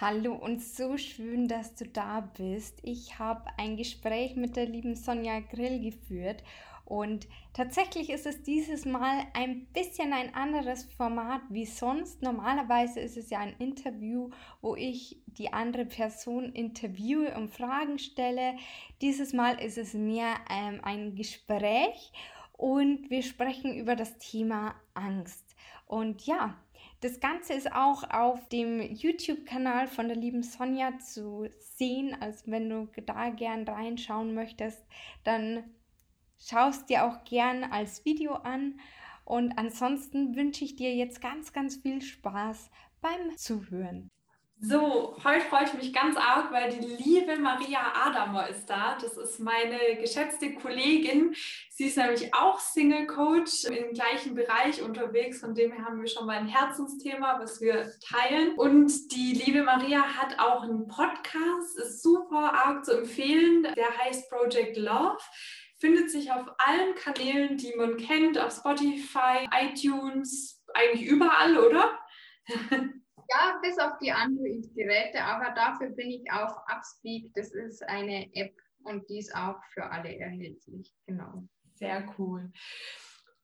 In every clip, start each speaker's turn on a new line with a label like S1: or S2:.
S1: Hallo und so schön, dass du da bist. Ich habe ein Gespräch mit der lieben Sonja Grill geführt und tatsächlich ist es dieses Mal ein bisschen ein anderes Format wie sonst. Normalerweise ist es ja ein Interview, wo ich die andere Person interviewe und Fragen stelle. Dieses Mal ist es mehr ähm, ein Gespräch und wir sprechen über das Thema Angst. Und ja, das Ganze ist auch auf dem YouTube-Kanal von der lieben Sonja zu sehen. Also wenn du da gern reinschauen möchtest, dann schaust dir auch gern als Video an. Und ansonsten wünsche ich dir jetzt ganz, ganz viel Spaß beim Zuhören.
S2: So, heute freue ich mich ganz arg, weil die liebe Maria Adamer ist da. Das ist meine geschätzte Kollegin. Sie ist nämlich auch Single Coach im gleichen Bereich unterwegs. Von dem her haben wir schon mal ein Herzensthema, was wir teilen. Und die liebe Maria hat auch einen Podcast, ist super arg zu empfehlen. Der heißt Project Love findet sich auf allen Kanälen, die man kennt, auf Spotify, iTunes, eigentlich überall, oder?
S3: Ja, bis auf die Android-Geräte, aber dafür bin ich auf Upspeak. Das ist eine App und die ist auch für alle erhältlich. Genau.
S2: Sehr cool.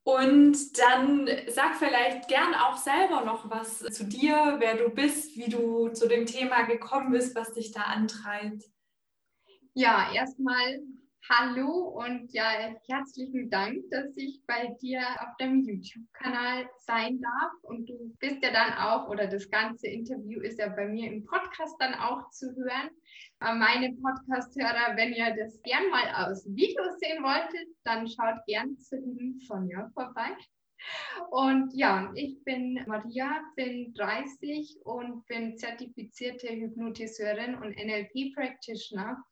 S2: Und dann sag vielleicht gern auch selber noch was zu dir, wer du bist, wie du zu dem Thema gekommen bist, was dich da antreibt.
S3: Ja, erstmal Hallo und ja, herzlichen Dank, dass ich bei dir auf dem YouTube-Kanal sein darf. Und du bist ja dann auch, oder das ganze Interview ist ja bei mir im Podcast dann auch zu hören. Äh, meine Podcast-Hörer, wenn ihr das gern mal aus Video sehen wolltet, dann schaut gern zu lieben Sonja vorbei. Und ja, ich bin Maria, bin 30 und bin zertifizierte Hypnotiseurin und NLP-Practitioner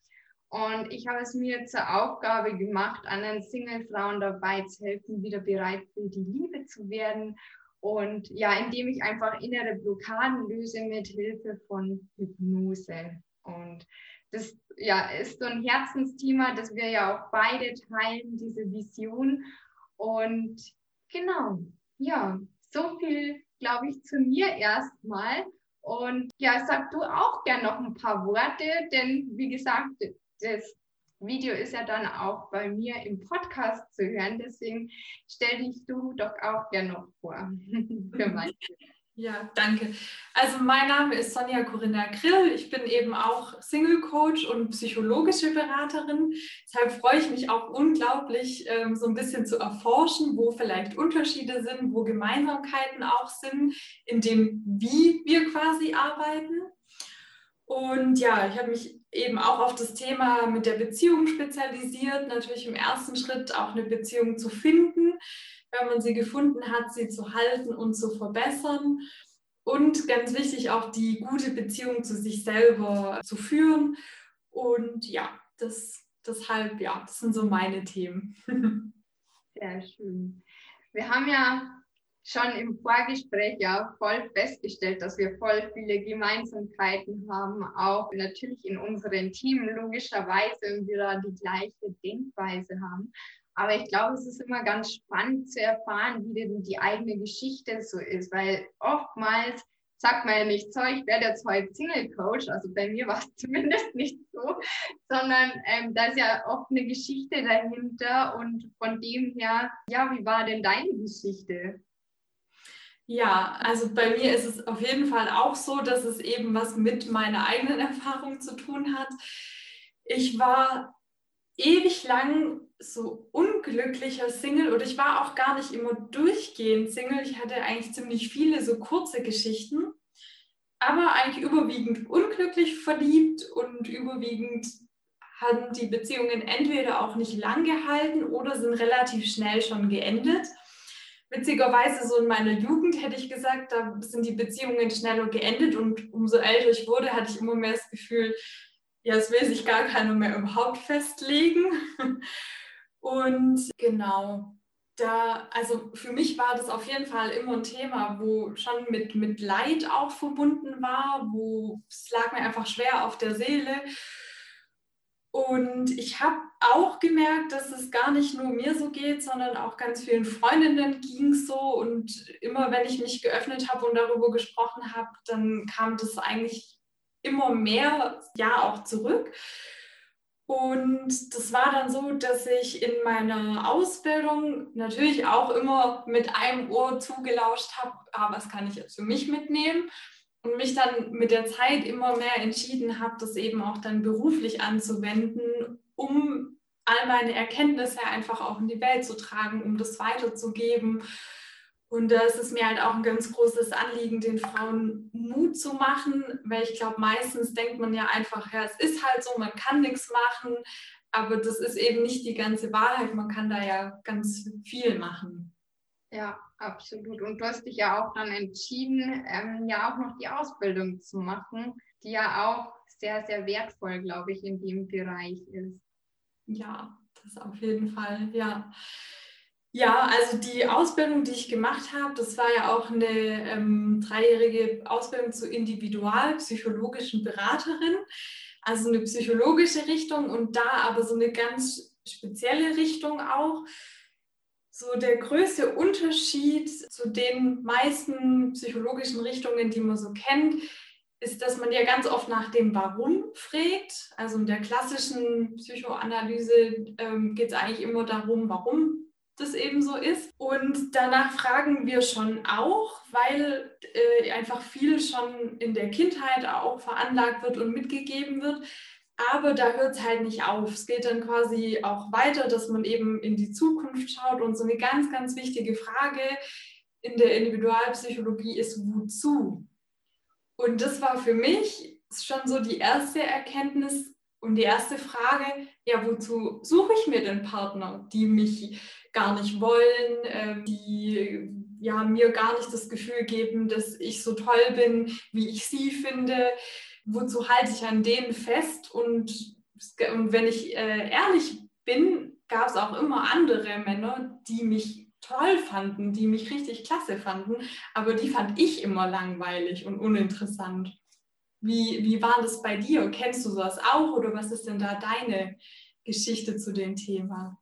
S3: und ich habe es mir zur Aufgabe gemacht, anderen Single-Frauen dabei zu helfen, wieder bereit für die Liebe zu werden. Und ja, indem ich einfach innere Blockaden löse mit Hilfe von Hypnose. Und das ja, ist so ein Herzensthema, das wir ja auch beide teilen, diese Vision. Und genau, ja, so viel, glaube ich, zu mir erstmal. Und ja, sag du auch gern noch ein paar Worte, denn wie gesagt, das Video ist ja dann auch bei mir im Podcast zu hören. Deswegen stell dich du doch auch gerne noch vor.
S2: ja, danke. Also mein Name ist Sonja Corinna Grill. Ich bin eben auch Single Coach und psychologische Beraterin. Deshalb freue ich mich auch unglaublich, ähm, so ein bisschen zu erforschen, wo vielleicht Unterschiede sind, wo Gemeinsamkeiten auch sind, in dem, wie wir quasi arbeiten. Und ja, ich habe mich eben auch auf das Thema mit der Beziehung spezialisiert. Natürlich im ersten Schritt auch eine Beziehung zu finden, wenn man sie gefunden hat, sie zu halten und zu verbessern. Und ganz wichtig auch die gute Beziehung zu sich selber zu führen. Und ja, das, deshalb, ja, das sind so meine Themen.
S3: Sehr schön. Wir haben ja schon im Vorgespräch ja voll festgestellt, dass wir voll viele Gemeinsamkeiten haben, auch natürlich in unseren Teams logischerweise wir da die gleiche Denkweise haben. Aber ich glaube, es ist immer ganz spannend zu erfahren, wie denn die eigene Geschichte so ist, weil oftmals sagt man ja nicht so, ich werde jetzt heute Single Coach, also bei mir war es zumindest nicht so, sondern ähm, da ist ja oft eine Geschichte dahinter und von dem her, ja, wie war denn deine Geschichte?
S2: Ja, also bei mir ist es auf jeden Fall auch so, dass es eben was mit meiner eigenen Erfahrung zu tun hat. Ich war ewig lang so unglücklicher Single oder ich war auch gar nicht immer durchgehend Single. Ich hatte eigentlich ziemlich viele so kurze Geschichten, aber eigentlich überwiegend unglücklich verliebt und überwiegend haben die Beziehungen entweder auch nicht lang gehalten oder sind relativ schnell schon geendet witzigerweise so in meiner Jugend hätte ich gesagt, da sind die Beziehungen schneller geendet und umso älter ich wurde, hatte ich immer mehr das Gefühl, ja, es will sich gar keiner mehr überhaupt festlegen. Und genau, da, also für mich war das auf jeden Fall immer ein Thema, wo schon mit, mit Leid auch verbunden war, wo es lag mir einfach schwer auf der Seele. Und ich habe auch gemerkt, dass es gar nicht nur mir so geht, sondern auch ganz vielen Freundinnen ging es so. Und immer wenn ich mich geöffnet habe und darüber gesprochen habe, dann kam das eigentlich immer mehr, ja, auch zurück. Und das war dann so, dass ich in meiner Ausbildung natürlich auch immer mit einem Ohr zugelauscht habe, ah, was kann ich jetzt für mich mitnehmen? Und mich dann mit der Zeit immer mehr entschieden habe, das eben auch dann beruflich anzuwenden, um all meine Erkenntnisse einfach auch in die Welt zu tragen, um das weiterzugeben. Und da ist mir halt auch ein ganz großes Anliegen, den Frauen Mut zu machen, weil ich glaube, meistens denkt man ja einfach, ja, es ist halt so, man kann nichts machen, aber das ist eben nicht die ganze Wahrheit, man kann da ja ganz viel machen.
S3: Ja, absolut. Und du hast dich ja auch dann entschieden, ähm, ja auch noch die Ausbildung zu machen, die ja auch sehr, sehr wertvoll, glaube ich, in dem Bereich ist.
S2: Ja, das auf jeden Fall, ja. Ja, also die Ausbildung, die ich gemacht habe, das war ja auch eine ähm, dreijährige Ausbildung zur individualpsychologischen Beraterin, also eine psychologische Richtung und da aber so eine ganz spezielle Richtung auch so der größte Unterschied zu den meisten psychologischen Richtungen, die man so kennt, ist, dass man ja ganz oft nach dem Warum fragt. Also in der klassischen Psychoanalyse ähm, geht es eigentlich immer darum, warum das eben so ist. Und danach fragen wir schon auch, weil äh, einfach viel schon in der Kindheit auch veranlagt wird und mitgegeben wird. Aber da hört es halt nicht auf. Es geht dann quasi auch weiter, dass man eben in die Zukunft schaut. Und so eine ganz, ganz wichtige Frage in der Individualpsychologie ist, wozu? Und das war für mich schon so die erste Erkenntnis und die erste Frage, ja, wozu suche ich mir denn Partner, die mich gar nicht wollen, äh, die ja, mir gar nicht das Gefühl geben, dass ich so toll bin, wie ich sie finde wozu halte ich an denen fest? Und, wenn ich äh, ehrlich bin, gab es auch immer andere Männer, die mich toll fanden, die mich richtig klasse fanden, aber die fand ich immer langweilig und uninteressant. Wie, wie war das bei dir? Kennst du sowas auch oder was ist denn da deine Geschichte zu dem Thema?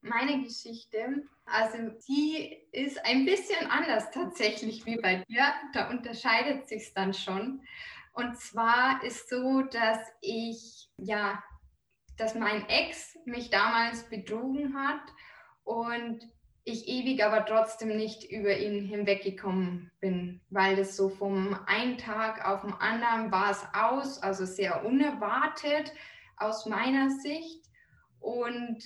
S3: Meine Geschichte, also die ist ein bisschen anders tatsächlich wie bei dir. Da unterscheidet sich dann schon. Und zwar ist so, dass ich, ja, dass mein Ex mich damals betrogen hat und ich ewig aber trotzdem nicht über ihn hinweggekommen bin, weil das so vom einen Tag auf den anderen war es aus, also sehr unerwartet aus meiner Sicht. Und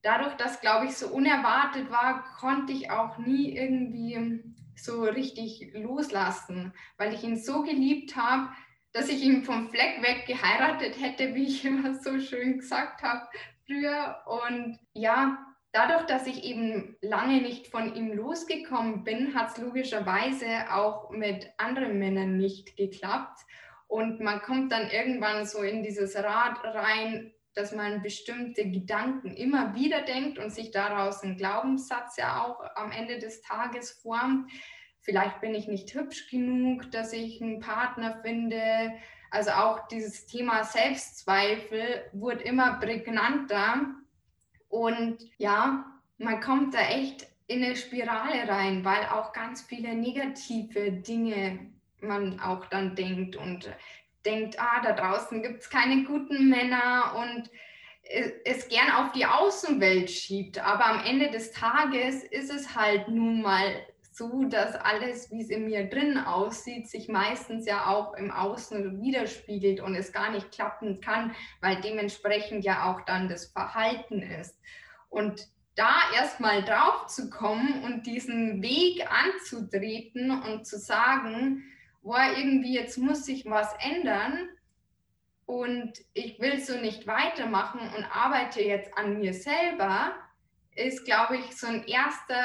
S3: dadurch, dass, glaube ich, so unerwartet war, konnte ich auch nie irgendwie so richtig loslassen, weil ich ihn so geliebt habe, dass ich ihn vom Fleck weg geheiratet hätte, wie ich immer so schön gesagt habe früher. Und ja, dadurch, dass ich eben lange nicht von ihm losgekommen bin, hat es logischerweise auch mit anderen Männern nicht geklappt. Und man kommt dann irgendwann so in dieses Rad rein, dass man bestimmte Gedanken immer wieder denkt und sich daraus einen Glaubenssatz ja auch am Ende des Tages formt. Vielleicht bin ich nicht hübsch genug, dass ich einen Partner finde. Also auch dieses Thema Selbstzweifel wurde immer prägnanter. Und ja, man kommt da echt in eine Spirale rein, weil auch ganz viele negative Dinge man auch dann denkt und denkt, ah, da draußen gibt es keine guten Männer und es gern auf die Außenwelt schiebt. Aber am Ende des Tages ist es halt nun mal so, dass alles, wie es in mir drin aussieht, sich meistens ja auch im Außen widerspiegelt und es gar nicht klappen kann, weil dementsprechend ja auch dann das Verhalten ist. Und da erstmal drauf zu kommen und diesen Weg anzutreten und zu sagen, boah, irgendwie jetzt muss sich was ändern und ich will so nicht weitermachen und arbeite jetzt an mir selber, ist, glaube ich, so ein erster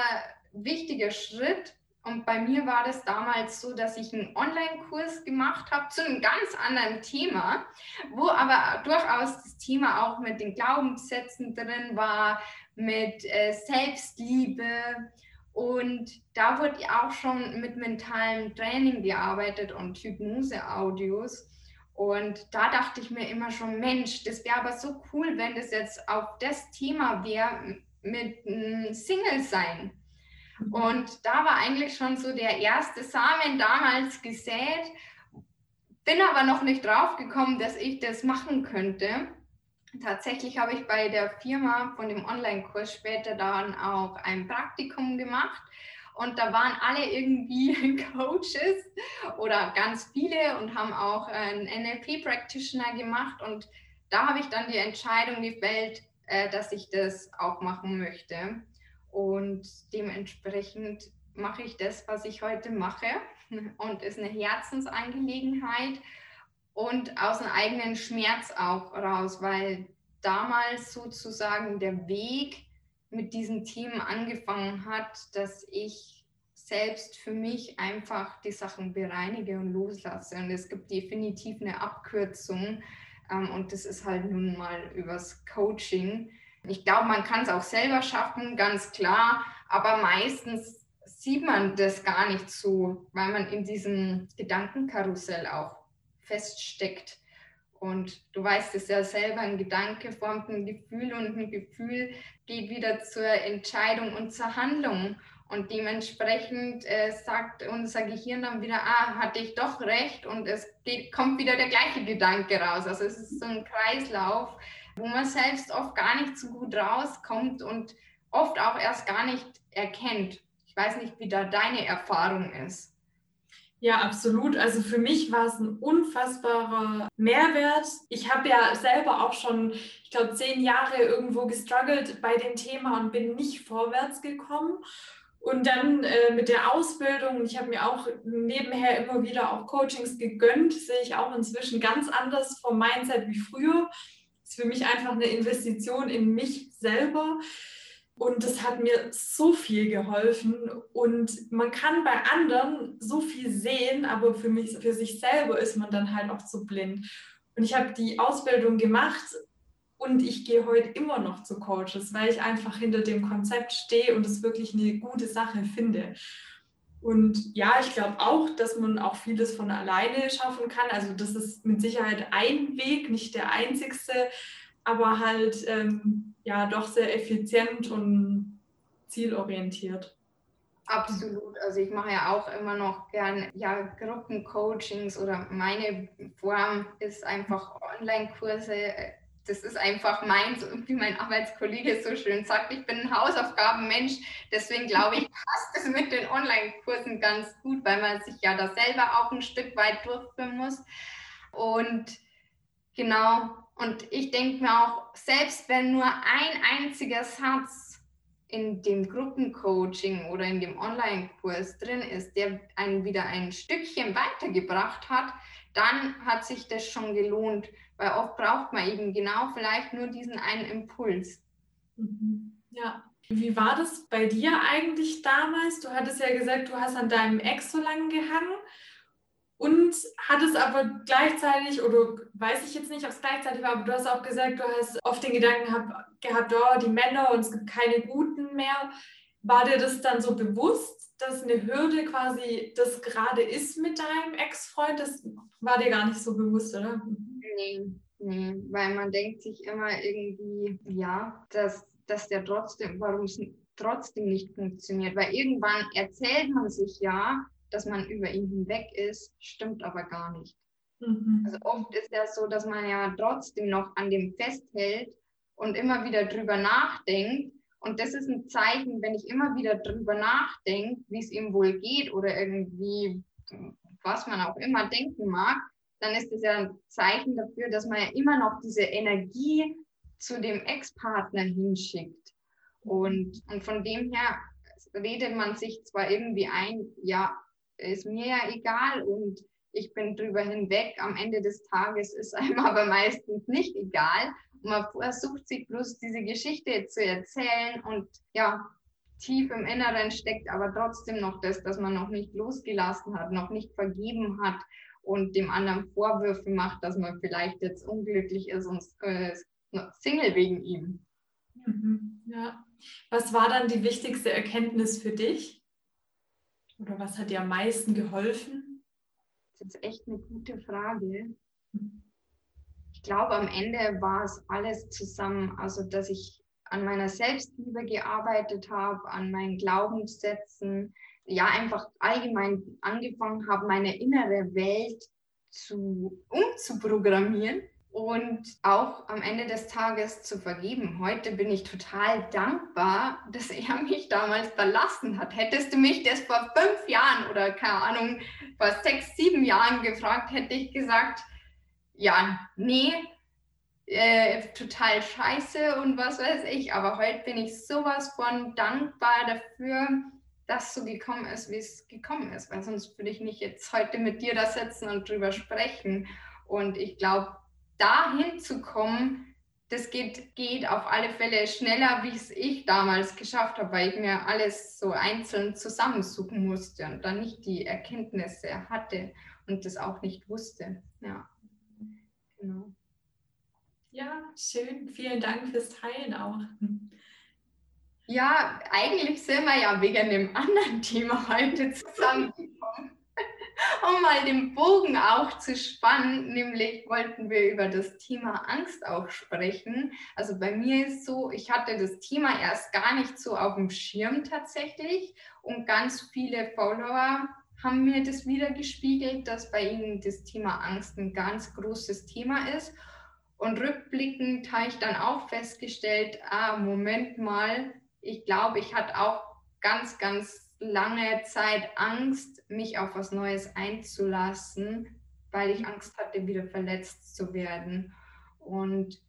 S3: wichtiger Schritt. Und bei mir war das damals so, dass ich einen Online-Kurs gemacht habe zu einem ganz anderen Thema, wo aber durchaus das Thema auch mit den Glaubenssätzen drin war, mit äh, Selbstliebe. Und da wurde auch schon mit mentalem Training gearbeitet und Hypnose-Audios. Und da dachte ich mir immer schon, Mensch, das wäre aber so cool, wenn das jetzt auch das Thema wäre mit Single sein. Und da war eigentlich schon so der erste Samen damals gesät. Bin aber noch nicht drauf gekommen, dass ich das machen könnte. Tatsächlich habe ich bei der Firma von dem Online-Kurs später dann auch ein Praktikum gemacht und da waren alle irgendwie Coaches oder ganz viele und haben auch einen NLP-Practitioner gemacht. Und da habe ich dann die Entscheidung gefällt, äh, dass ich das auch machen möchte. Und dementsprechend mache ich das, was ich heute mache. Und ist eine Herzensangelegenheit und aus einem eigenen Schmerz auch raus, weil damals sozusagen der Weg mit diesen Themen angefangen hat, dass ich selbst für mich einfach die Sachen bereinige und loslasse. Und es gibt definitiv eine Abkürzung ähm, und das ist halt nun mal übers Coaching. Ich glaube, man kann es auch selber schaffen, ganz klar, aber meistens sieht man das gar nicht so, weil man in diesem Gedankenkarussell auch feststeckt. Und du weißt es ja selber, ein Gedanke formt ein Gefühl und ein Gefühl geht wieder zur Entscheidung und zur Handlung. Und dementsprechend äh, sagt unser Gehirn dann wieder, ah, hatte ich doch recht und es geht, kommt wieder der gleiche Gedanke raus. Also es ist so ein Kreislauf, wo man selbst oft gar nicht so gut rauskommt und oft auch erst gar nicht erkennt. Ich weiß nicht, wie da deine Erfahrung ist.
S2: Ja, absolut. Also für mich war es ein unfassbarer Mehrwert. Ich habe ja selber auch schon, ich glaube, zehn Jahre irgendwo gestruggelt bei dem Thema und bin nicht vorwärts gekommen. Und dann äh, mit der Ausbildung, ich habe mir auch nebenher immer wieder auch Coachings gegönnt, sehe ich auch inzwischen ganz anders vom Mindset wie früher. Das ist für mich einfach eine Investition in mich selber. Und das hat mir so viel geholfen. Und man kann bei anderen so viel sehen, aber für mich, für sich selber ist man dann halt auch so blind. Und ich habe die Ausbildung gemacht und ich gehe heute immer noch zu Coaches, weil ich einfach hinter dem Konzept stehe und es wirklich eine gute Sache finde. Und ja, ich glaube auch, dass man auch vieles von alleine schaffen kann. Also das ist mit Sicherheit ein Weg, nicht der einzigste aber halt ähm, ja doch sehr effizient und zielorientiert.
S3: Absolut. Also ich mache ja auch immer noch gern ja, Gruppencoachings oder meine Form ist einfach Online-Kurse. Das ist einfach meins und wie mein Arbeitskollege so schön sagt, ich bin ein Hausaufgabenmensch. Deswegen glaube ich, passt es mit den Online-Kursen ganz gut, weil man sich ja da selber auch ein Stück weit durchführen muss. Und genau, und ich denke mir auch, selbst wenn nur ein einziger Satz in dem Gruppencoaching oder in dem Online-Kurs drin ist, der einen wieder ein Stückchen weitergebracht hat, dann hat sich das schon gelohnt, weil oft braucht man eben genau vielleicht nur diesen einen Impuls.
S2: Mhm. Ja. Wie war das bei dir eigentlich damals? Du hattest ja gesagt, du hast an deinem Ex so lange gehangen und hat es aber gleichzeitig, oder weiß ich jetzt nicht, ob es gleichzeitig war, aber du hast auch gesagt, du hast oft den Gedanken gehabt, oh, die Männer und es gibt keine Guten mehr. War dir das dann so bewusst, dass eine Hürde quasi das gerade ist mit deinem Ex-Freund? Das war dir gar nicht so bewusst, oder?
S3: Nee, nee, weil man denkt sich immer irgendwie, ja, dass, dass der trotzdem, warum es trotzdem nicht funktioniert. Weil irgendwann erzählt man sich ja, dass man über ihn hinweg ist, stimmt aber gar nicht. Mhm. Also oft ist ja so, dass man ja trotzdem noch an dem festhält und immer wieder drüber nachdenkt. Und das ist ein Zeichen, wenn ich immer wieder drüber nachdenke, wie es ihm wohl geht oder irgendwie, was man auch immer denken mag, dann ist das ja ein Zeichen dafür, dass man ja immer noch diese Energie zu dem Ex-Partner hinschickt. Und, und von dem her redet man sich zwar irgendwie ein, ja, ist mir ja egal und ich bin drüber hinweg. Am Ende des Tages ist einem aber meistens nicht egal. Und man versucht sich bloß diese Geschichte zu erzählen und ja, tief im Inneren steckt, aber trotzdem noch das, dass man noch nicht losgelassen hat, noch nicht vergeben hat und dem anderen Vorwürfe macht, dass man vielleicht jetzt unglücklich ist und äh, Single wegen ihm.
S2: Mhm, ja. Was war dann die wichtigste Erkenntnis für dich? Oder was hat dir am meisten geholfen?
S3: Das ist echt eine gute Frage. Ich glaube, am Ende war es alles zusammen. Also, dass ich an meiner Selbstliebe gearbeitet habe, an meinen Glaubenssätzen, ja, einfach allgemein angefangen habe, meine innere Welt zu, umzuprogrammieren und auch am Ende des Tages zu vergeben. Heute bin ich total dankbar, dass er mich damals verlassen hat. Hättest du mich das vor fünf Jahren oder keine Ahnung, vor sechs, sieben Jahren gefragt, hätte ich gesagt, ja, nee, äh, total scheiße und was weiß ich. Aber heute bin ich sowas von dankbar dafür, dass so gekommen ist, wie es gekommen ist. Weil sonst würde ich nicht jetzt heute mit dir da sitzen und drüber sprechen. Und ich glaube, dahin zu kommen, das geht, geht auf alle Fälle schneller, wie es ich damals geschafft habe, weil ich mir alles so einzeln zusammensuchen musste und dann nicht die Erkenntnisse hatte und das auch nicht wusste. Ja,
S2: genau. Ja, schön. Vielen Dank fürs Teilen auch.
S3: Ja, eigentlich sind wir ja wegen dem anderen Thema heute zusammengekommen um mal den Bogen auch zu spannen, nämlich wollten wir über das Thema Angst auch sprechen. Also bei mir ist so, ich hatte das Thema erst gar nicht so auf dem Schirm tatsächlich und ganz viele Follower haben mir das wieder gespiegelt, dass bei ihnen das Thema Angst ein ganz großes Thema ist. Und rückblickend habe ich dann auch festgestellt, ah, Moment mal, ich glaube, ich hatte auch ganz, ganz lange Zeit Angst, mich auf was Neues einzulassen, weil ich Angst hatte, wieder verletzt zu werden. Und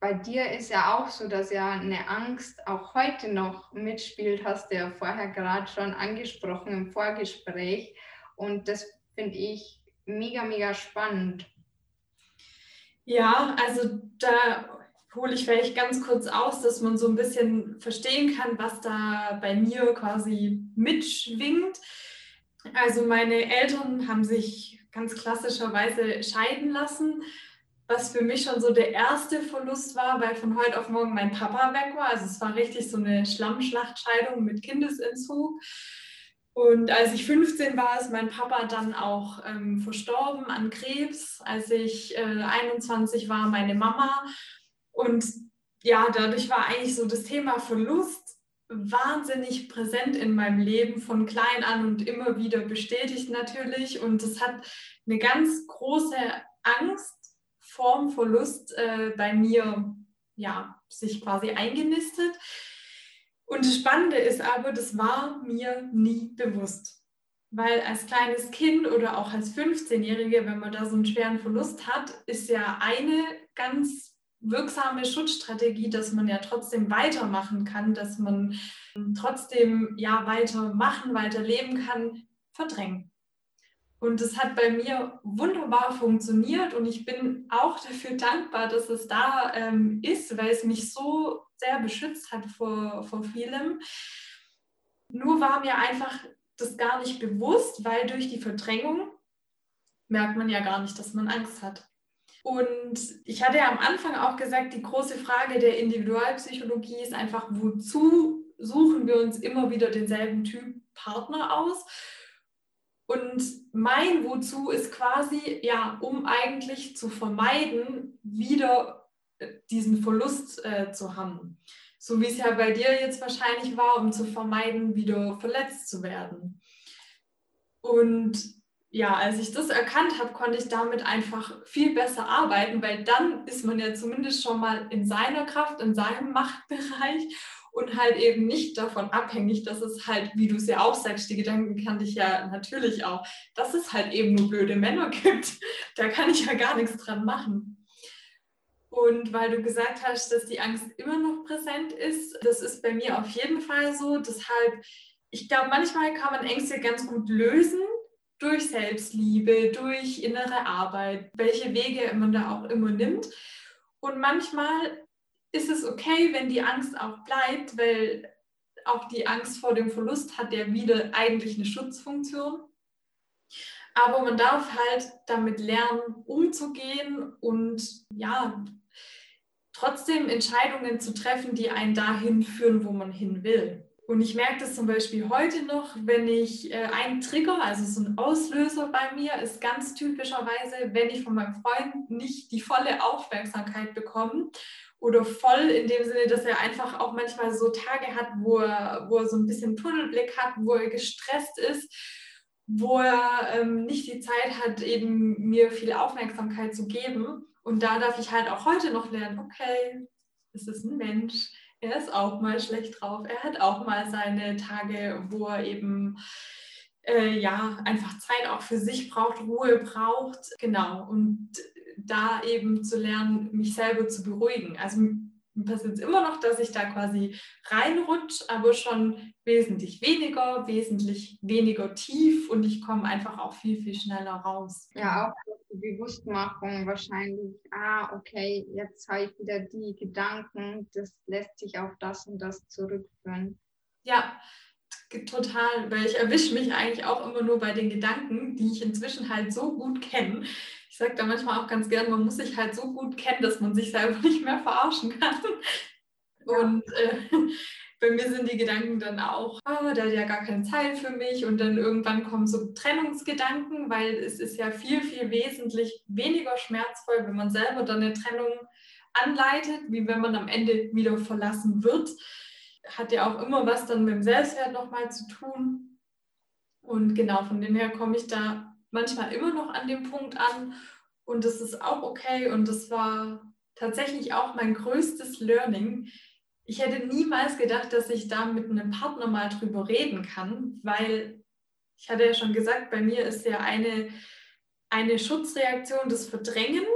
S3: bei dir ist ja auch so, dass ja eine Angst auch heute noch mitspielt, hast du ja vorher gerade schon angesprochen im Vorgespräch. Und das finde ich mega, mega spannend.
S2: Ja, also da hole ich vielleicht ganz kurz aus, dass man so ein bisschen verstehen kann, was da bei mir quasi mitschwingt. Also meine Eltern haben sich ganz klassischerweise scheiden lassen, was für mich schon so der erste Verlust war, weil von heute auf morgen mein Papa weg war. Also es war richtig so eine Schlammschlachtscheidung mit Kindesentzug. Und als ich 15 war, ist mein Papa dann auch ähm, verstorben an Krebs. Als ich äh, 21 war, meine Mama. Und ja, dadurch war eigentlich so das Thema Verlust wahnsinnig präsent in meinem Leben von klein an und immer wieder bestätigt natürlich. Und es hat eine ganz große Angst vorm Verlust äh, bei mir ja, sich quasi eingenistet. Und das Spannende ist aber, das war mir nie bewusst. Weil als kleines Kind oder auch als 15-Jährige, wenn man da so einen schweren Verlust hat, ist ja eine ganz wirksame Schutzstrategie, dass man ja trotzdem weitermachen kann, dass man trotzdem ja weitermachen, weiterleben kann, verdrängen. Und es hat bei mir wunderbar funktioniert und ich bin auch dafür dankbar, dass es da ähm, ist, weil es mich so sehr beschützt hat vor, vor vielem. Nur war mir einfach das gar nicht bewusst, weil durch die Verdrängung merkt man ja gar nicht, dass man Angst hat. Und ich hatte ja am Anfang auch gesagt, die große Frage der Individualpsychologie ist einfach, wozu suchen wir uns immer wieder denselben Typ Partner aus? Und mein Wozu ist quasi, ja, um eigentlich zu vermeiden, wieder äh, diesen Verlust äh, zu haben. So wie es ja bei dir jetzt wahrscheinlich war, um zu vermeiden, wieder verletzt zu werden. Und ja, als ich das erkannt habe, konnte ich damit einfach viel besser arbeiten, weil dann ist man ja zumindest schon mal in seiner Kraft, in seinem Machtbereich und halt eben nicht davon abhängig, dass es halt, wie du es ja auch sagst, die Gedanken kannte ich ja natürlich auch, dass es halt eben nur blöde Männer gibt. Da kann ich ja gar nichts dran machen. Und weil du gesagt hast, dass die Angst immer noch präsent ist, das ist bei mir auf jeden Fall so. Deshalb, ich glaube, manchmal kann man Ängste ganz gut lösen, durch Selbstliebe, durch innere Arbeit, welche Wege man da auch immer nimmt. Und manchmal ist es okay, wenn die Angst auch bleibt, weil auch die Angst vor dem Verlust hat ja wieder eigentlich eine Schutzfunktion. Aber man darf halt damit lernen, umzugehen und ja, trotzdem Entscheidungen zu treffen, die einen dahin führen, wo man hin will. Und ich merke das zum Beispiel heute noch, wenn ich äh, einen Trigger, also so ein Auslöser bei mir, ist ganz typischerweise, wenn ich von meinem Freund nicht die volle Aufmerksamkeit bekomme oder voll in dem Sinne, dass er einfach auch manchmal so Tage hat, wo er, wo er so ein bisschen Tunnelblick hat, wo er gestresst ist, wo er ähm, nicht die Zeit hat, eben mir viel Aufmerksamkeit zu geben. Und da darf ich halt auch heute noch lernen, okay, es ist ein Mensch, er ist auch mal schlecht drauf, er hat auch mal seine Tage, wo er eben äh, ja einfach Zeit auch für sich braucht, Ruhe braucht. Genau. Und da eben zu lernen, mich selber zu beruhigen. Also passiert es immer noch, dass ich da quasi reinrutsche, aber schon wesentlich weniger, wesentlich weniger tief und ich komme einfach auch viel, viel schneller raus.
S3: Ja, auch die Bewusstmachung wahrscheinlich, ah, okay, jetzt habe ich wieder die Gedanken, das lässt sich auf das und das zurückführen.
S2: Ja, total, weil ich erwische mich eigentlich auch immer nur bei den Gedanken, die ich inzwischen halt so gut kenne, ich sage da manchmal auch ganz gern, man muss sich halt so gut kennen, dass man sich selber nicht mehr verarschen kann. Und äh, bei mir sind die Gedanken dann auch, oh, der hat ja gar keine Zeit für mich. Und dann irgendwann kommen so Trennungsgedanken, weil es ist ja viel, viel wesentlich weniger schmerzvoll, wenn man selber dann eine Trennung anleitet, wie wenn man am Ende wieder verlassen wird. Hat ja auch immer was dann mit dem Selbstwert nochmal zu tun. Und genau, von dem her komme ich da manchmal immer noch an dem Punkt an und das ist auch okay und das war tatsächlich auch mein größtes Learning. Ich hätte niemals gedacht, dass ich da mit einem Partner mal drüber reden kann, weil ich hatte ja schon gesagt, bei mir ist ja eine, eine Schutzreaktion das Verdrängen.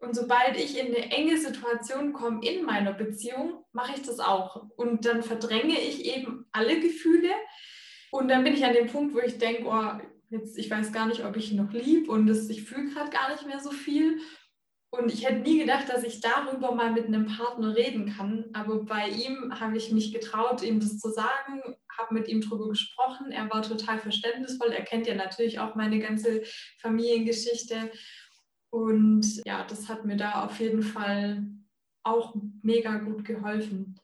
S2: Und sobald ich in eine enge Situation komme in meiner Beziehung, mache ich das auch. Und dann verdränge ich eben alle Gefühle. Und dann bin ich an dem Punkt, wo ich denke, oh, jetzt, ich weiß gar nicht, ob ich ihn noch lieb und das, ich fühle gerade gar nicht mehr so viel. Und ich hätte nie gedacht, dass ich darüber mal mit einem Partner reden kann. Aber bei ihm habe ich mich getraut, ihm das zu sagen, habe mit ihm darüber gesprochen. Er war total verständnisvoll. Er kennt ja natürlich auch meine ganze Familiengeschichte. Und ja, das hat mir da auf jeden Fall auch mega gut geholfen.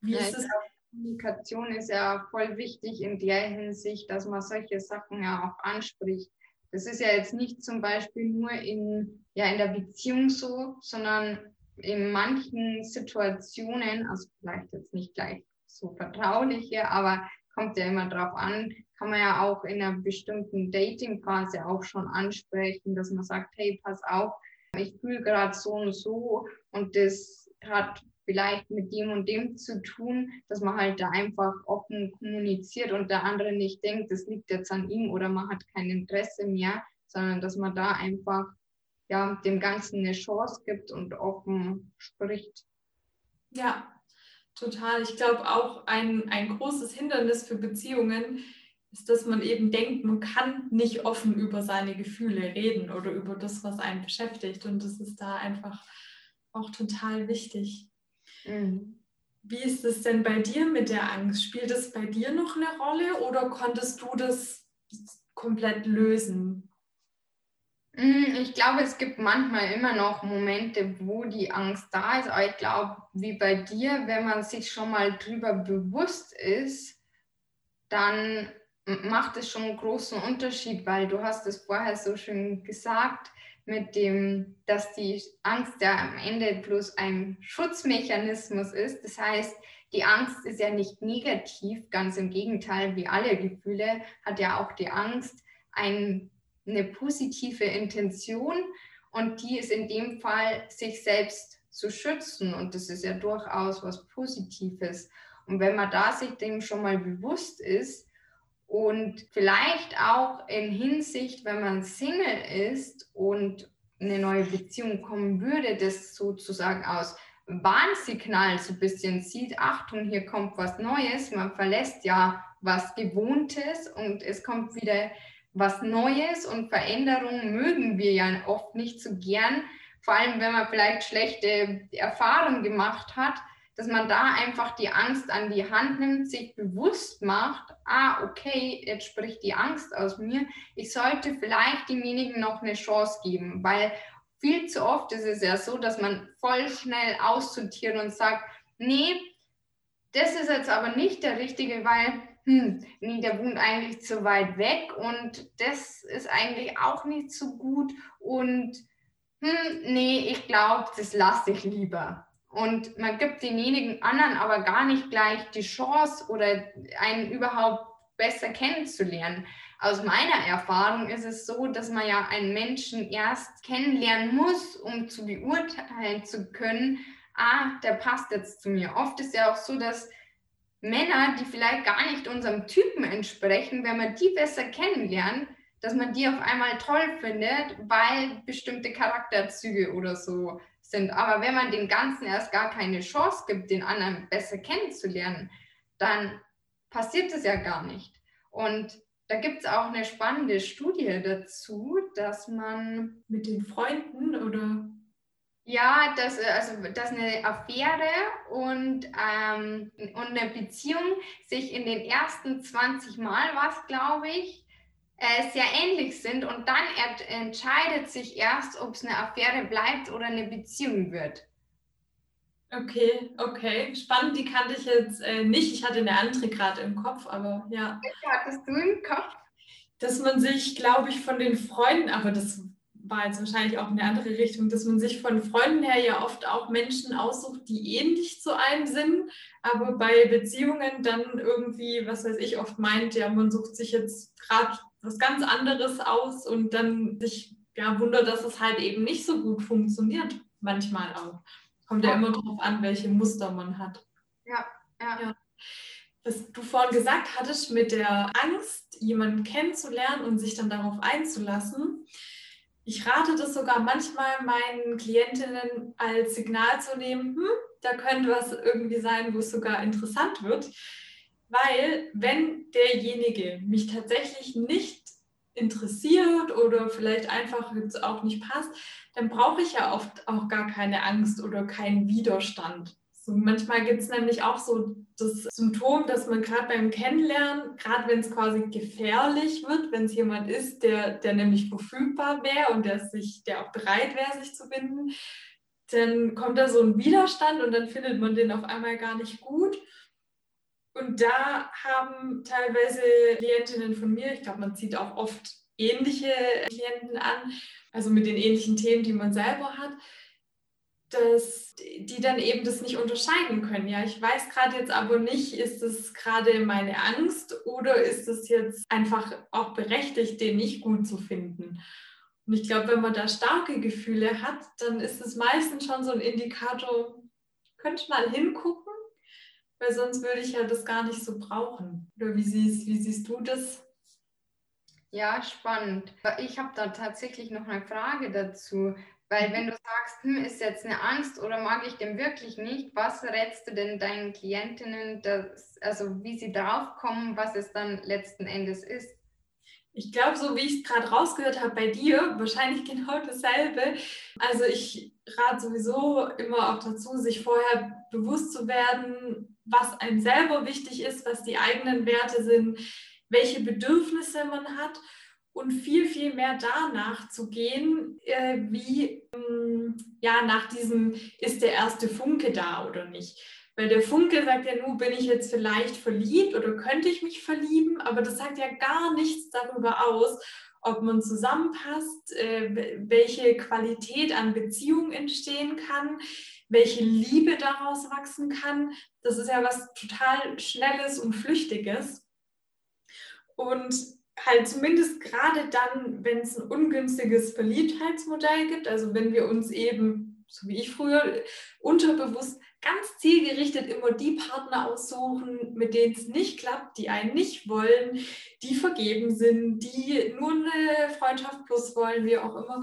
S3: Wie ja, ist es? Kommunikation ist ja voll wichtig in der Hinsicht, dass man solche Sachen ja auch anspricht. Das ist ja jetzt nicht zum Beispiel nur in, ja, in der Beziehung so, sondern in manchen Situationen, also vielleicht jetzt nicht gleich so vertrauliche, aber kommt ja immer drauf an, kann man ja auch in einer bestimmten Dating-Phase auch schon ansprechen, dass man sagt, hey, pass auf, ich fühle gerade so und so und das hat vielleicht mit dem und dem zu tun, dass man halt da einfach offen kommuniziert und der andere nicht denkt, das liegt jetzt an ihm oder man hat kein Interesse mehr, sondern dass man da einfach ja, dem Ganzen eine Chance gibt und offen spricht.
S2: Ja, total. Ich glaube auch ein, ein großes Hindernis für Beziehungen ist, dass man eben denkt, man kann nicht offen über seine Gefühle reden oder über das, was einen beschäftigt. Und das ist da einfach auch total wichtig. Mhm. Wie ist es denn bei dir mit der Angst? Spielt es bei dir noch eine Rolle oder konntest du das komplett lösen?
S3: Mm, ich glaube, es gibt manchmal immer noch Momente, wo die Angst da ist. Aber ich glaube, wie bei dir, wenn man sich schon mal drüber bewusst ist, dann macht es schon einen großen Unterschied, weil du hast es vorher so schön gesagt, mit dem, dass die Angst ja am Ende bloß ein Schutzmechanismus ist. Das heißt, die Angst ist ja nicht negativ, ganz im Gegenteil, wie alle Gefühle hat ja auch die Angst ein, eine positive Intention und die ist in dem Fall, sich selbst zu schützen und das ist ja durchaus was Positives. Und wenn man da sich dem schon mal bewusst ist, und vielleicht auch in Hinsicht, wenn man Single ist und eine neue Beziehung kommen würde, das sozusagen aus Warnsignal so ein bisschen sieht, Achtung, hier kommt was Neues, man verlässt ja was Gewohntes und es kommt wieder was Neues und Veränderungen mögen wir ja oft nicht so gern, vor allem wenn man vielleicht schlechte Erfahrungen gemacht hat, dass man da einfach die Angst an die Hand nimmt, sich bewusst macht, ah, okay, jetzt spricht die Angst aus mir. Ich sollte vielleicht demjenigen noch eine Chance geben, weil viel zu oft ist es ja so, dass man voll schnell aussortiert und sagt, nee, das ist jetzt aber nicht der richtige, weil, hm, nee, der wohnt eigentlich zu weit weg und das ist eigentlich auch nicht so gut und hm, nee, ich glaube, das lasse ich lieber. Und man gibt denjenigen anderen aber gar nicht gleich die Chance oder einen überhaupt besser kennenzulernen. Aus meiner Erfahrung ist es so, dass man ja einen Menschen erst kennenlernen muss, um zu beurteilen zu können, ah, der passt jetzt zu mir. Oft ist ja auch so, dass Männer, die vielleicht gar nicht unserem Typen entsprechen, wenn man die besser kennenlernt, dass man die auf einmal toll findet, weil bestimmte Charakterzüge oder so sind. Aber wenn man dem Ganzen erst gar keine Chance gibt, den anderen besser kennenzulernen, dann passiert das ja gar nicht. Und da gibt es auch eine spannende Studie dazu, dass man
S2: mit den Freunden oder
S3: ja, dass, also, dass eine Affäre und, ähm, und eine Beziehung sich in den ersten 20 Mal, was glaube ich, äh, sehr ähnlich sind und dann entscheidet sich erst, ob es eine Affäre bleibt oder eine Beziehung wird.
S2: Okay, okay. Spannend, die kannte ich jetzt äh, nicht. Ich hatte eine andere gerade im Kopf, aber ja.
S3: Hattest du im Kopf?
S2: Dass man sich, glaube ich, von den Freunden, aber das war jetzt wahrscheinlich auch in eine andere Richtung, dass man sich von Freunden her ja oft auch Menschen aussucht, die ähnlich zu einem sind, aber bei Beziehungen dann irgendwie, was weiß ich, oft meint, ja, man sucht sich jetzt gerade was ganz anderes aus und dann sich ja wundert, dass es halt eben nicht so gut funktioniert, manchmal auch. Kommt ja immer darauf an, welche Muster man hat.
S3: Ja, ja. ja.
S2: Was du vorhin gesagt hattest mit der Angst, jemanden kennenzulernen und sich dann darauf einzulassen. Ich rate das sogar manchmal meinen Klientinnen als Signal zu nehmen, hm, da könnte was irgendwie sein, wo es sogar interessant wird. Weil wenn derjenige mich tatsächlich nicht interessiert oder vielleicht einfach jetzt auch nicht passt, dann brauche ich ja oft auch gar keine Angst oder keinen Widerstand. So, manchmal gibt es nämlich auch so das Symptom, dass man gerade beim Kennenlernen, gerade wenn es quasi gefährlich wird, wenn es jemand ist, der, der nämlich verfügbar wäre und der, sich, der auch bereit wäre, sich zu binden, dann kommt da so ein Widerstand und dann findet man den auf einmal gar nicht gut. Und da haben teilweise Klientinnen von mir, ich glaube, man zieht auch oft ähnliche Klienten an, also mit den ähnlichen Themen, die man selber hat, dass die dann eben das nicht unterscheiden können. Ja, ich weiß gerade jetzt aber nicht, ist es gerade meine Angst oder ist es jetzt einfach auch berechtigt, den nicht gut zu finden. Und ich glaube, wenn man da starke Gefühle hat, dann ist es meistens schon so ein Indikator, könnte mal hingucken weil sonst würde ich ja das gar nicht so brauchen. Oder wie siehst, wie siehst du das?
S3: Ja, spannend. Ich habe da tatsächlich noch eine Frage dazu. Weil wenn du sagst, hm, ist jetzt eine Angst oder mag ich den wirklich nicht, was rätst du denn deinen Klientinnen, dass, also wie sie drauf kommen, was es dann letzten Endes ist?
S2: Ich glaube, so wie ich es gerade rausgehört habe bei dir, wahrscheinlich genau dasselbe. Also ich rate sowieso immer auch dazu, sich vorher bewusst zu werden, was einem selber wichtig ist, was die eigenen Werte sind, welche Bedürfnisse man hat und viel, viel mehr danach zu gehen, äh, wie ähm, ja nach diesem, ist der erste Funke da oder nicht. Weil der Funke sagt ja nur, bin ich jetzt vielleicht verliebt oder könnte ich mich verlieben, aber das sagt ja gar nichts darüber aus, ob man zusammenpasst, äh, welche Qualität an Beziehung entstehen kann, welche Liebe daraus wachsen kann. Das ist ja was total Schnelles und Flüchtiges. Und halt zumindest gerade dann, wenn es ein ungünstiges Verliebtheitsmodell gibt, also wenn wir uns eben, so wie ich früher, unterbewusst ganz zielgerichtet immer die Partner aussuchen, mit denen es nicht klappt, die einen nicht wollen, die vergeben sind, die nur eine Freundschaft plus wollen, wie auch immer,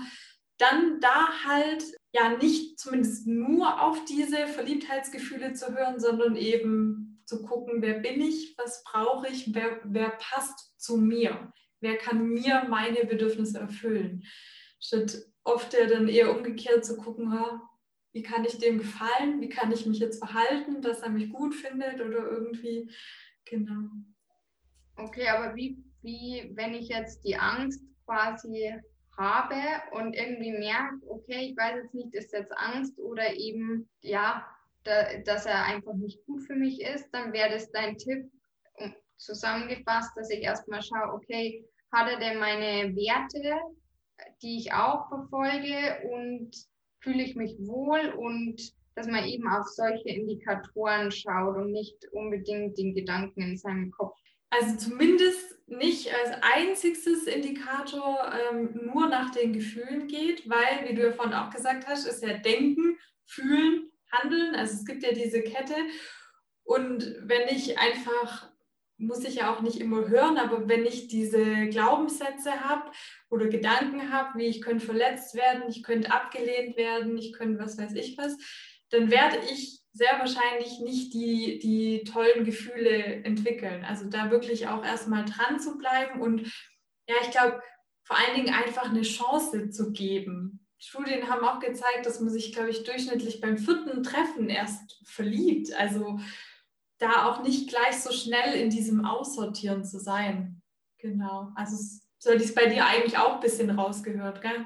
S2: dann da halt ja nicht zumindest nur auf diese Verliebtheitsgefühle zu hören, sondern eben zu gucken, wer bin ich, was brauche ich, wer, wer passt zu mir, wer kann mir meine Bedürfnisse erfüllen. Statt oft ja dann eher umgekehrt zu gucken, wie kann ich dem gefallen, wie kann ich mich jetzt verhalten, dass er mich gut findet oder irgendwie, genau.
S3: Okay, aber wie, wie wenn ich jetzt die Angst quasi habe und irgendwie merke, okay, ich weiß jetzt nicht, ist jetzt Angst oder eben, ja, da, dass er einfach nicht gut für mich ist, dann wäre das dein Tipp, zusammengefasst, dass ich erstmal schaue, okay, hat er denn meine Werte, die ich auch verfolge und fühle ich mich wohl und dass man eben auf solche Indikatoren schaut und nicht unbedingt den Gedanken in seinem Kopf.
S2: Also zumindest nicht als einziges Indikator ähm, nur nach den Gefühlen geht, weil, wie du ja vorhin auch gesagt hast, ist ja Denken, Fühlen, Handeln. Also es gibt ja diese Kette. Und wenn ich einfach, muss ich ja auch nicht immer hören, aber wenn ich diese Glaubenssätze habe oder Gedanken habe, wie ich könnte verletzt werden, ich könnte abgelehnt werden, ich könnte was weiß ich was, dann werde ich sehr wahrscheinlich nicht die, die tollen Gefühle entwickeln. Also da wirklich auch erstmal dran zu bleiben und ja, ich glaube, vor allen Dingen einfach eine Chance zu geben. Studien haben auch gezeigt, dass man sich, glaube ich, durchschnittlich beim vierten Treffen erst verliebt. Also da auch nicht gleich so schnell in diesem Aussortieren zu sein. Genau. Also sollte ich es bei dir eigentlich auch ein bisschen rausgehört, gell?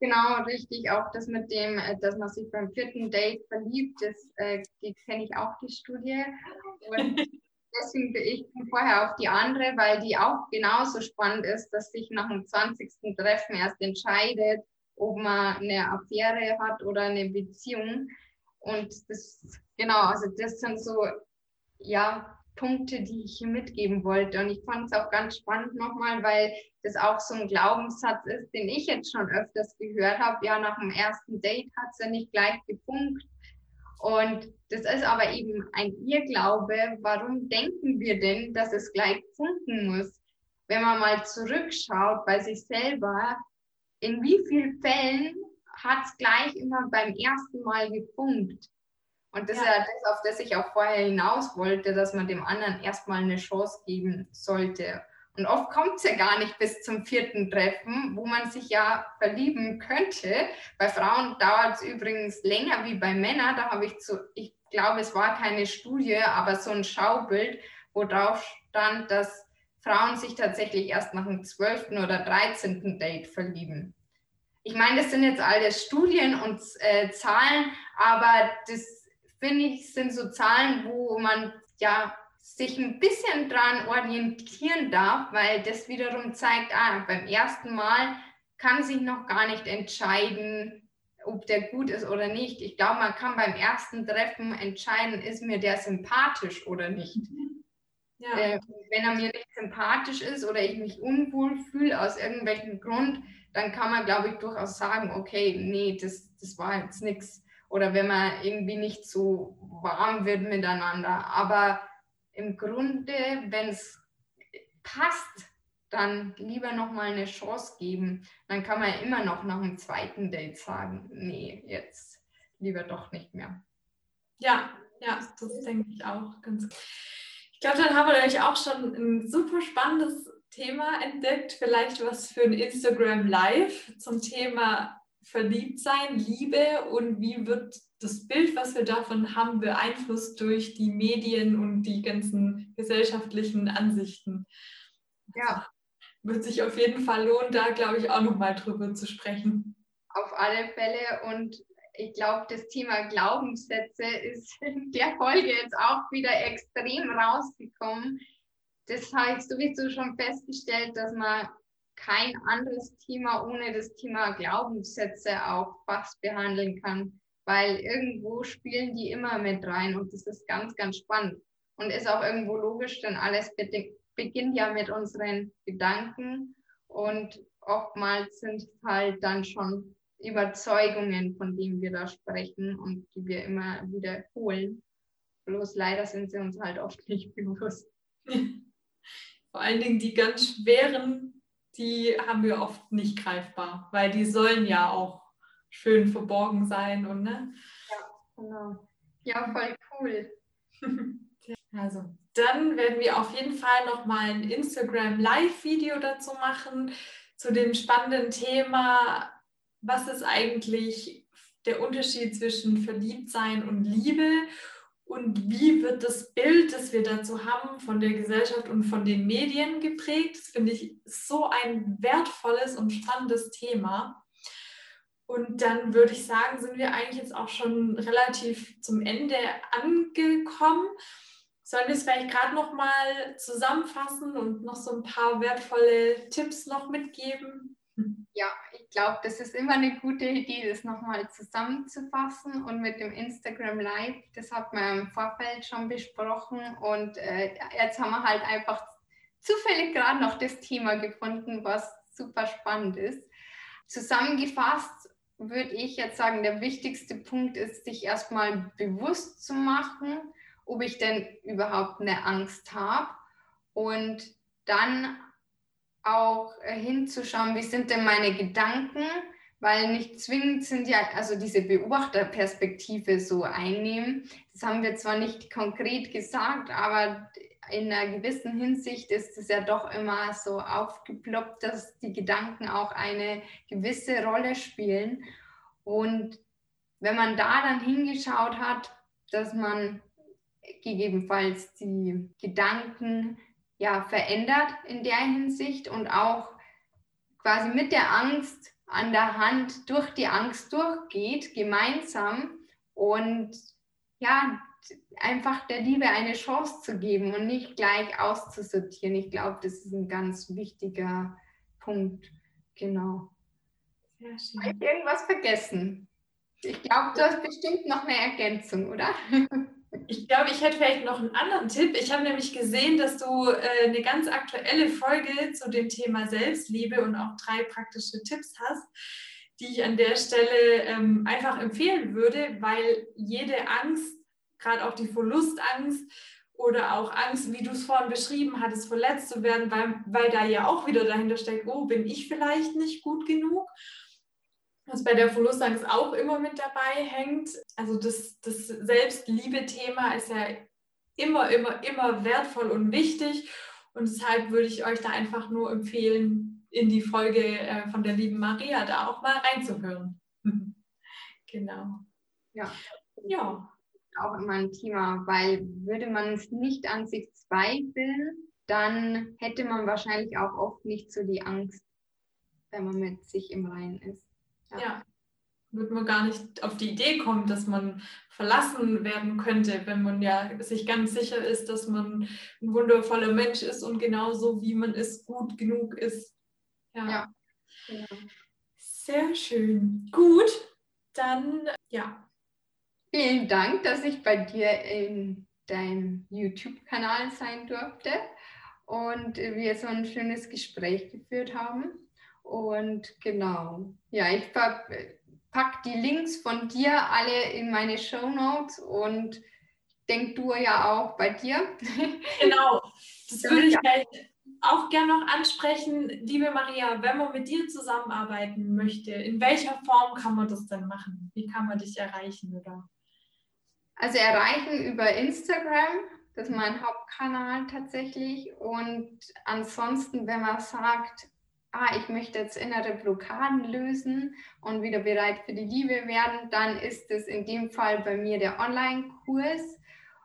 S3: Genau, richtig. Auch das mit dem, äh, dass man sich beim vierten Date verliebt, das äh, kenne ich auch die Studie. Und deswegen bin ich vorher auf die andere, weil die auch genauso spannend ist, dass sich nach dem 20. Treffen erst entscheidet, ob man eine Affäre hat oder eine Beziehung. Und das, genau, also das sind so, ja, Punkte, die ich hier mitgeben wollte. Und ich fand es auch ganz spannend nochmal, weil das auch so ein Glaubenssatz ist, den ich jetzt schon öfters gehört habe. Ja, nach dem ersten Date hat es ja nicht gleich gefunkt. Und das ist aber eben ein Irrglaube. Warum denken wir denn, dass es gleich funken muss? Wenn man mal zurückschaut bei sich selber, in wie vielen Fällen hat es gleich immer beim ersten Mal gefunkt? Und das ja. ist ja das, auf das ich auch vorher hinaus wollte, dass man dem anderen erstmal eine Chance geben sollte. Und oft kommt es ja gar nicht bis zum vierten Treffen, wo man sich ja verlieben könnte. Bei Frauen dauert es übrigens länger wie bei Männern. Da habe ich zu, ich glaube, es war keine Studie, aber so ein Schaubild, wo drauf stand, dass Frauen sich tatsächlich erst nach dem zwölften oder dreizehnten Date verlieben. Ich meine, das sind jetzt alles Studien und äh, Zahlen, aber das finde ich, sind so Zahlen, wo man ja sich ein bisschen dran orientieren darf, weil das wiederum zeigt, ah, beim ersten Mal kann sich noch gar nicht entscheiden, ob der gut ist oder nicht. Ich glaube, man kann beim ersten Treffen entscheiden, ist mir der sympathisch oder nicht. Ja. Äh, wenn er mir nicht sympathisch ist oder ich mich unwohl fühle aus irgendwelchem Grund, dann kann man, glaube ich, durchaus sagen, okay, nee, das, das war jetzt nichts oder wenn man irgendwie nicht so warm wird miteinander. Aber im Grunde, wenn es passt, dann lieber noch mal eine Chance geben. Dann kann man immer noch nach dem zweiten Date sagen, nee, jetzt lieber doch nicht mehr.
S2: Ja, ja, das denke ich auch ganz. Ich glaube, dann haben wir nämlich auch schon ein super spannendes Thema entdeckt, vielleicht was für ein Instagram Live zum Thema verliebt sein, Liebe und wie wird das Bild, was wir davon haben, beeinflusst durch die Medien und die ganzen gesellschaftlichen Ansichten. Ja. Wird sich auf jeden Fall lohnen, da glaube ich auch nochmal drüber zu sprechen.
S3: Auf alle Fälle und ich glaube, das Thema Glaubenssätze ist in der Folge jetzt auch wieder extrem rausgekommen. Das habe ich sowieso schon festgestellt, dass man kein anderes Thema ohne das Thema Glaubenssätze auch fast behandeln kann, weil irgendwo spielen die immer mit rein und das ist ganz, ganz spannend und ist auch irgendwo logisch, denn alles beginnt ja mit unseren Gedanken und oftmals sind halt dann schon Überzeugungen, von denen wir da sprechen und die wir immer wiederholen. Bloß leider sind sie uns halt oft nicht bewusst.
S2: Vor allen Dingen die ganz schweren die haben wir oft nicht greifbar, weil die sollen ja auch schön verborgen sein und ne?
S3: Ja, genau. Ja, voll cool.
S2: Also, dann werden wir auf jeden Fall nochmal ein Instagram Live-Video dazu machen, zu dem spannenden Thema, was ist eigentlich der Unterschied zwischen Verliebtsein und Liebe und wie wird das Bild, das wir dazu haben, von der Gesellschaft und von den Medien geprägt. Das finde ich so ein wertvolles und spannendes Thema. Und dann würde ich sagen, sind wir eigentlich jetzt auch schon relativ zum Ende angekommen. Sollen wir es vielleicht gerade noch mal zusammenfassen und noch so ein paar wertvolle Tipps noch mitgeben?
S3: Ja, ich glaube, das ist immer eine gute Idee, das nochmal zusammenzufassen und mit dem Instagram Live, das hat man im Vorfeld schon besprochen und äh, jetzt haben wir halt einfach zufällig gerade noch das Thema gefunden, was super spannend ist. Zusammengefasst würde ich jetzt sagen, der wichtigste Punkt ist, sich erstmal bewusst zu machen, ob ich denn überhaupt eine Angst habe und dann auch äh, hinzuschauen, wie sind denn meine Gedanken, weil nicht zwingend sind ja, also diese Beobachterperspektive so einnehmen. Das haben wir zwar nicht konkret gesagt, aber in einer gewissen Hinsicht ist es ja doch immer so aufgeploppt, dass die Gedanken auch eine gewisse Rolle spielen. Und wenn man da dann hingeschaut hat, dass man gegebenenfalls die Gedanken ja verändert in der Hinsicht und auch quasi mit der Angst an der Hand durch die Angst durchgeht, gemeinsam und ja, einfach der Liebe eine Chance zu geben und nicht gleich auszusortieren. Ich glaube, das ist ein ganz wichtiger Punkt. Genau. Sehr schön. Habe ich irgendwas vergessen? Ich glaube, du hast bestimmt noch eine Ergänzung, oder?
S2: Ich glaube, ich hätte vielleicht noch einen anderen Tipp. Ich habe nämlich gesehen, dass du äh, eine ganz aktuelle Folge zu dem Thema Selbstliebe und auch drei praktische Tipps hast, die ich an der Stelle ähm, einfach empfehlen würde, weil jede Angst gerade auch die Verlustangst oder auch Angst, wie du es vorhin beschrieben hattest, verletzt zu werden, weil, weil da ja auch wieder dahinter steckt, oh, bin ich vielleicht nicht gut genug? Was bei der Verlustangst auch immer mit dabei hängt. Also das, das Selbstliebe-Thema ist ja immer, immer, immer wertvoll und wichtig. Und deshalb würde ich euch da einfach nur empfehlen, in die Folge äh, von der lieben Maria da auch mal reinzuhören. genau.
S3: Ja. Ja auch immer ein Thema, weil würde man es nicht an sich zweifeln, dann hätte man wahrscheinlich auch oft nicht so die Angst, wenn man mit sich im Reinen ist.
S2: Ja. ja. Würde man gar nicht auf die Idee kommen, dass man verlassen werden könnte, wenn man ja sich ganz sicher ist, dass man ein wundervoller Mensch ist und genauso wie man ist, gut genug ist. Ja. ja. Genau. Sehr schön. Gut, dann ja,
S3: Vielen Dank, dass ich bei dir in deinem YouTube-Kanal sein durfte und wir so ein schönes Gespräch geführt haben. Und genau, ja, ich packe die Links von dir alle in meine Show Notes und denk du ja auch bei dir.
S2: Genau, das würde ich auch gerne noch ansprechen, liebe Maria, wenn man mit dir zusammenarbeiten möchte, in welcher Form kann man das denn machen? Wie kann man dich erreichen oder?
S3: Also erreichen über Instagram, das ist mein Hauptkanal tatsächlich. Und ansonsten, wenn man sagt, ah, ich möchte jetzt innere Blockaden lösen und wieder bereit für die Liebe werden, dann ist es in dem Fall bei mir der Online-Kurs.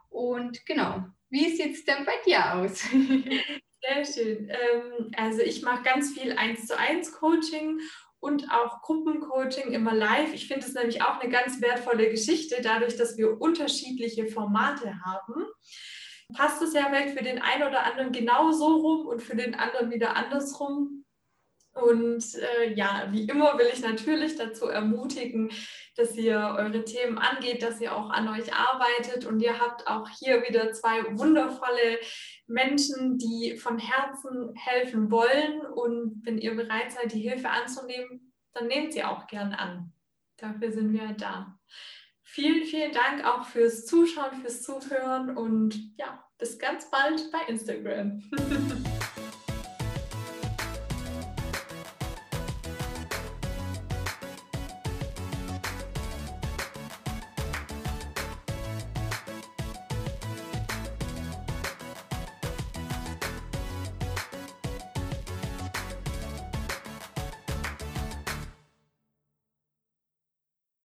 S3: Und genau, wie sieht es denn bei dir aus?
S2: Sehr schön. Ähm, also ich mache ganz viel 1 zu 1 Coaching und auch Gruppencoaching immer live. Ich finde es nämlich auch eine ganz wertvolle Geschichte, dadurch, dass wir unterschiedliche Formate haben. Passt es ja vielleicht für den einen oder anderen genau so rum und für den anderen wieder andersrum. Und äh, ja, wie immer will ich natürlich dazu ermutigen, dass ihr eure Themen angeht, dass ihr auch an euch arbeitet. Und ihr habt auch hier wieder zwei wundervolle Menschen, die von Herzen helfen wollen. Und wenn ihr bereit seid, die Hilfe anzunehmen, dann nehmt sie auch gern an. Dafür sind wir da. Vielen, vielen Dank auch fürs Zuschauen, fürs Zuhören und ja, bis ganz bald bei Instagram.